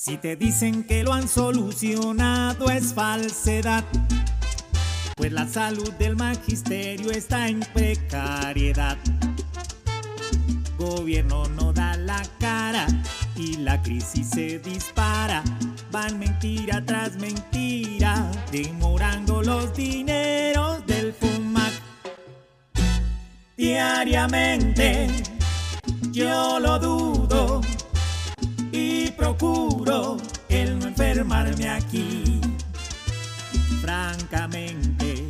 Si te dicen que lo han solucionado es falsedad, pues la salud del magisterio está en precariedad. Gobierno no da la cara y la crisis se dispara. Van mentira tras mentira, demorando los dineros del FUMAC. Diariamente yo lo dudo enfermarme aquí. Francamente,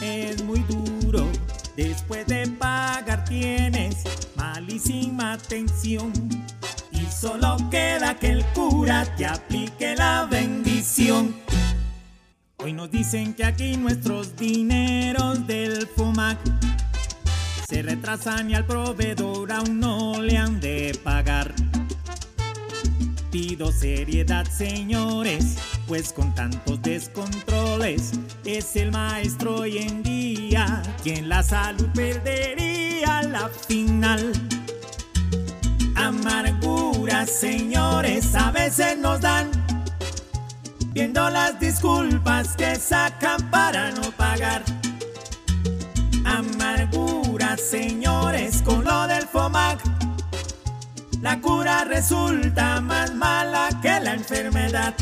es muy duro. Después de pagar tienes malísima atención. Y solo queda que el cura te aplique la bendición. Hoy nos dicen que aquí nuestros dineros del FUMAC se retrasan y al proveedor aún no le han de. Seriedad, señores, pues con tantos descontroles es el maestro hoy en día quien la salud perdería la final. Amargura, señores, a veces nos dan, viendo las disculpas que sacan para no pagar. Amargura, señores, con lo del FOMAC la cura resulta más mala que la enfermedad.